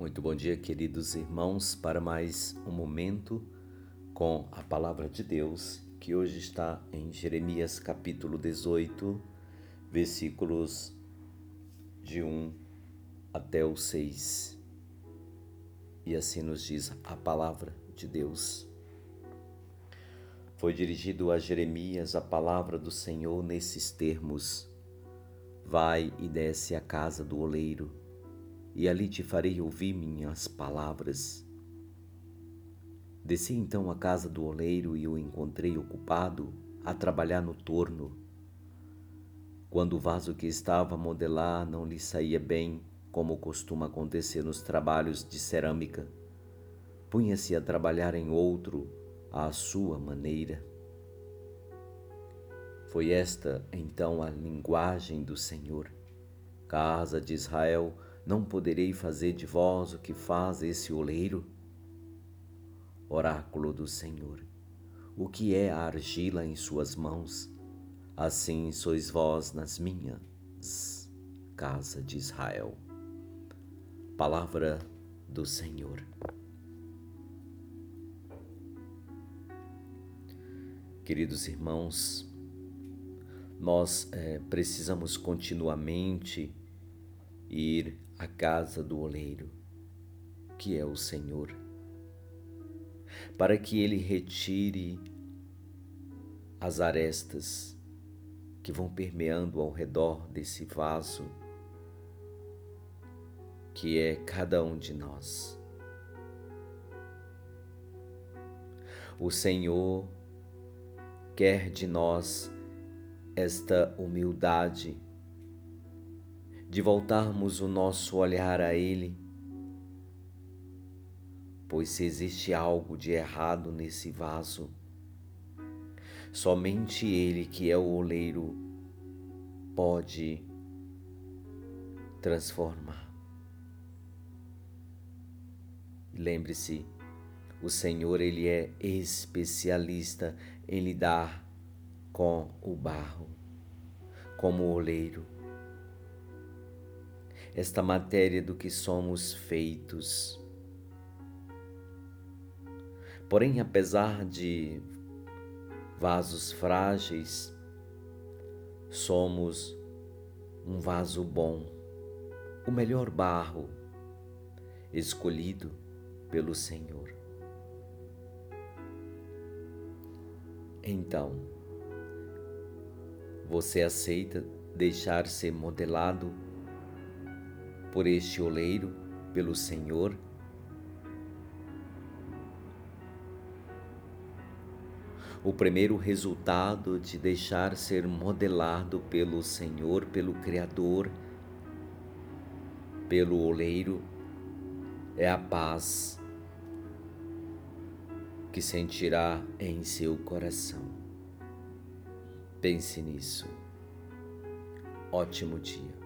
Muito bom dia, queridos irmãos, para mais um momento com a palavra de Deus, que hoje está em Jeremias capítulo 18, versículos de 1 até o 6. E assim nos diz a palavra de Deus. Foi dirigido a Jeremias a palavra do Senhor nesses termos: Vai e desce à casa do oleiro e ali te farei ouvir minhas palavras. Desci então à casa do oleiro e o encontrei ocupado a trabalhar no torno. Quando o vaso que estava a modelar não lhe saía bem, como costuma acontecer nos trabalhos de cerâmica, punha-se a trabalhar em outro à sua maneira. Foi esta então a linguagem do Senhor. Casa de Israel, não poderei fazer de vós o que faz esse oleiro? Oráculo do Senhor, o que é a argila em suas mãos? Assim sois vós nas minhas, casa de Israel. Palavra do Senhor. Queridos irmãos, nós é, precisamos continuamente ir à casa do oleiro, que é o Senhor, para que ele retire as arestas que vão permeando ao redor desse vaso, que é cada um de nós. O Senhor quer de nós esta humildade de voltarmos o nosso olhar a Ele, pois se existe algo de errado nesse vaso, somente Ele, que é o oleiro, pode transformar. Lembre-se, o Senhor ele é especialista em lidar com o barro, como oleiro esta matéria do que somos feitos. Porém, apesar de vasos frágeis, somos um vaso bom, o melhor barro escolhido pelo Senhor. Então, você aceita deixar ser modelado por este oleiro, pelo Senhor. O primeiro resultado de deixar ser modelado pelo Senhor, pelo Criador, pelo oleiro, é a paz que sentirá em seu coração. Pense nisso. Ótimo dia.